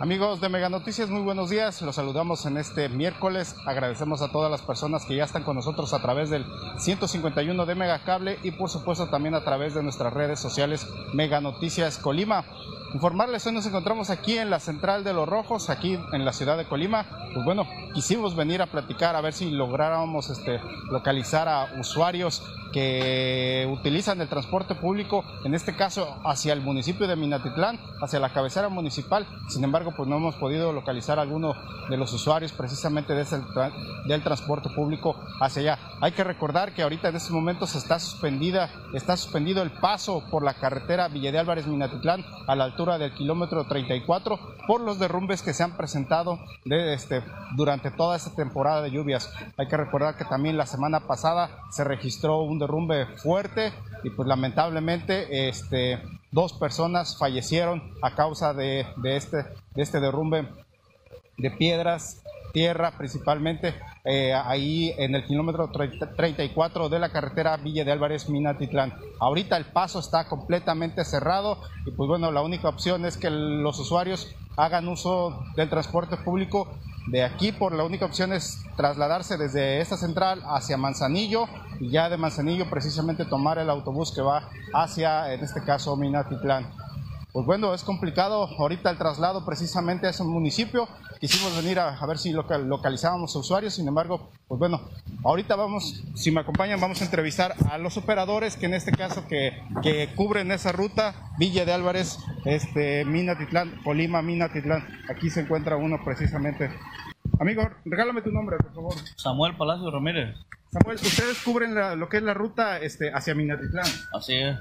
Amigos de Mega Noticias, muy buenos días. Los saludamos en este miércoles. Agradecemos a todas las personas que ya están con nosotros a través del 151 de Mega Cable y por supuesto también a través de nuestras redes sociales Mega Noticias Colima. Informarles, hoy nos encontramos aquí en la Central de los Rojos, aquí en la ciudad de Colima. Pues bueno, quisimos venir a platicar a ver si lográramos este, localizar a usuarios que utilizan el transporte público, en este caso hacia el municipio de Minatitlán, hacia la cabecera municipal. Sin embargo, pues no hemos podido localizar a alguno de los usuarios precisamente de ese, del transporte público hacia allá. Hay que recordar que ahorita en este momento se está suspendida, está suspendido el paso por la carretera Villa de Álvarez Minatitlán a la altura del kilómetro 34 por los derrumbes que se han presentado de este, durante toda esta temporada de lluvias. Hay que recordar que también la semana pasada se registró un derrumbe fuerte y pues lamentablemente este, dos personas fallecieron a causa de, este, este derrumbe de piedras, tierra principalmente, eh, ahí en el kilómetro 34 de la carretera Villa de Álvarez Minatitlán. Ahorita el paso está completamente cerrado y pues bueno, la única opción es que los usuarios hagan uso del transporte público de aquí por la única opción es trasladarse desde esta central hacia Manzanillo y ya de Manzanillo precisamente tomar el autobús que va hacia, en este caso, Minatitlán. Pues bueno, es complicado ahorita el traslado precisamente a ese municipio. Quisimos venir a, ver si local, localizábamos a usuarios, sin embargo, pues bueno, ahorita vamos, si me acompañan, vamos a entrevistar a los operadores que en este caso que, que cubren esa ruta, Villa de Álvarez, este, Minatitlán, Colima, Minatitlán. Aquí se encuentra uno precisamente Amigo, regálame tu nombre, por favor. Samuel Palacio Ramírez. Samuel, ustedes cubren lo que es la ruta este, hacia Minatitlán. Así es.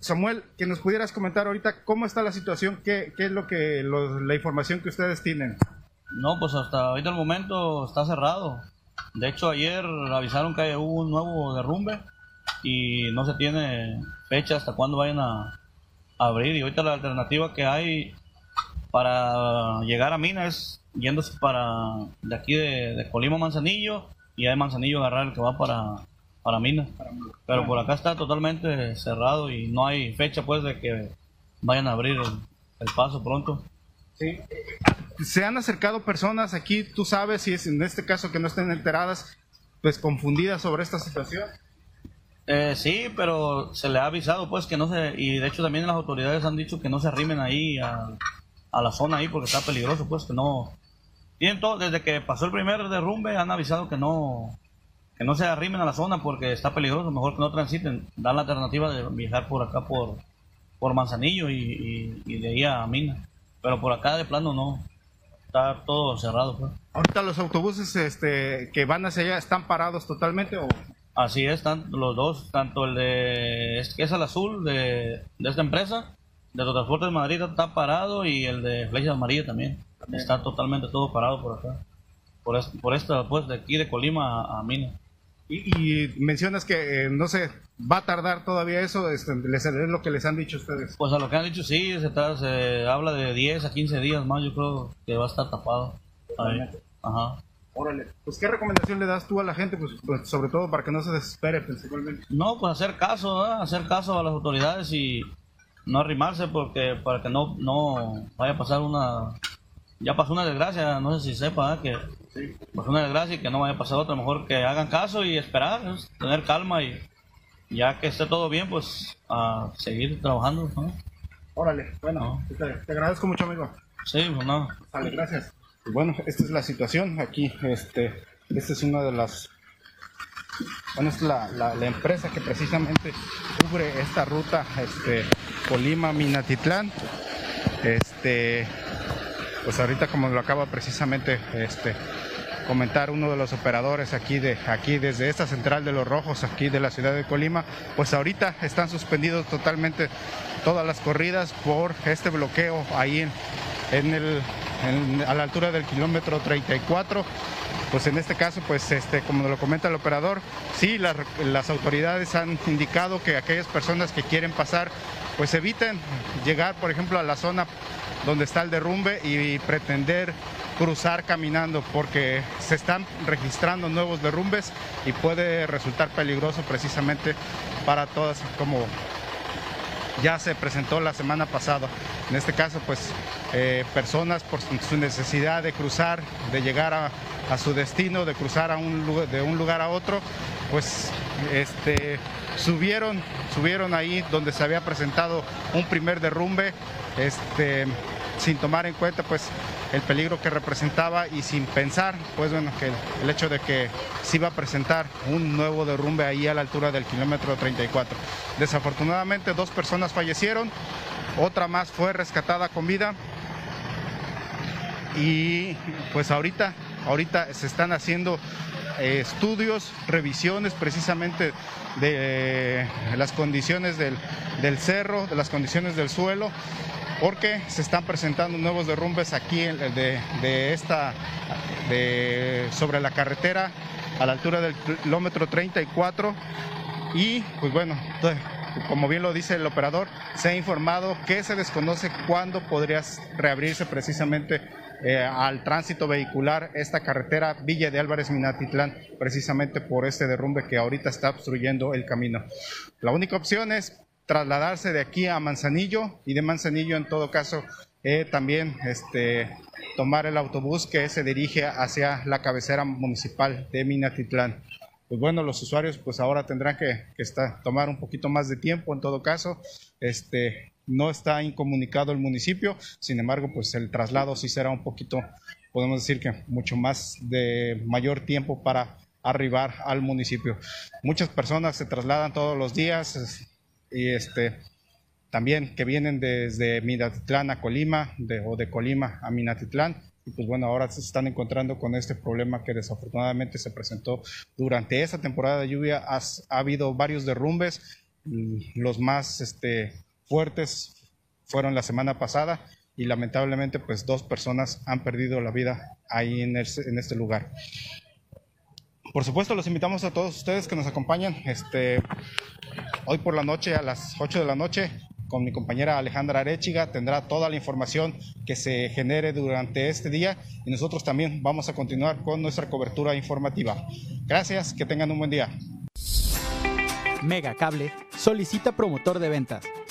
Samuel, que nos pudieras comentar ahorita cómo está la situación, qué, es lo que la información que ustedes tienen. No, pues hasta ahorita el momento está cerrado. De hecho, ayer avisaron que hubo un nuevo derrumbe y no se tiene fecha hasta cuándo vayan a abrir. Y ahorita la alternativa que hay para llegar a Mina es yéndose para de aquí de, Colima Manzanillo y de Manzanillo agarrar el que va para, para Mina. Pero por acá está totalmente cerrado y no hay fecha pues de que vayan a abrir el, paso pronto. Sí. Se han acercado personas aquí, tú sabes, si es en este caso que no estén enteradas, pues confundidas sobre esta situación. Eh, sí, pero se le ha avisado pues que no se, y de hecho también las autoridades han dicho que no se arrimen ahí a, a la zona ahí porque está peligroso pues que no, tienen todo, desde que pasó el primer derrumbe han avisado que no que no se arrimen a la zona porque está peligroso, mejor que no transiten, dan la alternativa de viajar por acá por, por Manzanillo y, de ahí a Mina. Pero por acá de plano no, está todo cerrado. Pues. Ahorita los autobuses este, que van hacia allá están parados totalmente o... Así es, están los dos, tanto el de, es, es el azul de, de esta empresa, de los transportes de Madrid está parado y el de Flecha Amarilla también. Está totalmente todo parado por acá. Por, por esta, pues, de aquí de Colima a, Mina. Y, mencionas que, eh, no sé, va a tardar todavía eso, este, ¿les, ¿es lo que les han dicho ustedes? Pues a lo que han dicho sí, se, se habla de 10 a 15 días más, yo creo que va a estar tapado. Ajá. Órale. Pues, ¿qué recomendación le das tú a la gente? Pues, pues, sobre todo para que no se desespere principalmente. No, pues hacer caso, hacer caso a las autoridades y no arrimarse porque para que no, no vaya a pasar una ya pasó una desgracia, no sé si sepa ¿eh? que pasó una desgracia y que no vaya a pasar otra, mejor que hagan caso y esperar, tener calma y ya que esté todo bien, pues a seguir trabajando. Órale, bueno, te, agradezco mucho, amigo. Sí, pues no. Vale, gracias. Bueno, esta es la situación aquí, este, esta es una de las Bueno, es la, la, empresa que precisamente cubre esta ruta, este, Colima, Minatitlán. Este, pues ahorita como lo acaba precisamente este, comentar uno de los operadores aquí de aquí desde esta central de los rojos aquí de la ciudad de Colima, pues ahorita están suspendidos totalmente todas las corridas por este bloqueo ahí en, el a la altura del kilómetro 34 pues en este caso, pues este, como lo comenta el operador, sí, las, autoridades han indicado que aquellas personas que quieren pasar, pues eviten llegar, por ejemplo, a la zona donde está el derrumbe y pretender cruzar caminando porque se están registrando nuevos derrumbes y puede resultar peligroso precisamente para todas como ya se presentó la semana pasada. En este caso, pues eh, personas por su necesidad de cruzar, de llegar a, su destino, de cruzar a un de un lugar a otro, pues este, subieron, subieron ahí donde se había presentado un primer derrumbe, este, sin tomar en cuenta pues el peligro que representaba y sin pensar, pues bueno, que el hecho de que se iba a presentar un nuevo derrumbe ahí a la altura del kilómetro 34. Desafortunadamente dos personas fallecieron, otra más fue rescatada con vida y pues ahorita, ahorita se están haciendo eh, estudios, revisiones precisamente de las condiciones del, del cerro, de las condiciones del suelo porque se están presentando nuevos derrumbes aquí de, esta, sobre la carretera a la altura del kilómetro 34 y pues bueno, como bien lo dice el operador, se ha informado que se desconoce cuándo podría reabrirse precisamente eh, al tránsito vehicular esta carretera Villa de Álvarez Minatitlán, precisamente por este derrumbe que ahorita está obstruyendo el camino. La única opción es trasladarse de aquí a Manzanillo y de Manzanillo en todo caso eh, también este, tomar el autobús que se dirige hacia la cabecera municipal de Minatitlán. Pues bueno, los usuarios pues ahora tendrán que, tomar un poquito más de tiempo en todo caso. Este, no está incomunicado el municipio, sin embargo pues el traslado sí será un poquito, podemos decir que mucho más de mayor tiempo para arribar al municipio. Muchas personas se trasladan todos los días, y este, también que vienen desde Minatitlán a Colima o de Colima a Minatitlán. Y pues bueno, ahora se están encontrando con este problema que desafortunadamente se presentó durante esta temporada de lluvia. ha habido varios derrumbes, los más este, fuertes fueron la semana pasada y lamentablemente pues dos personas han perdido la vida ahí en, este lugar. Por supuesto, los invitamos a todos ustedes que nos acompañan. Este, hoy por la noche, a las 8 de la noche, con mi compañera Alejandra Arechiga, tendrá toda la información que se genere durante este día y nosotros también vamos a continuar con nuestra cobertura informativa. Gracias, que tengan un buen día. Mega Cable solicita promotor de ventas,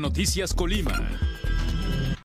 Noticias Colima.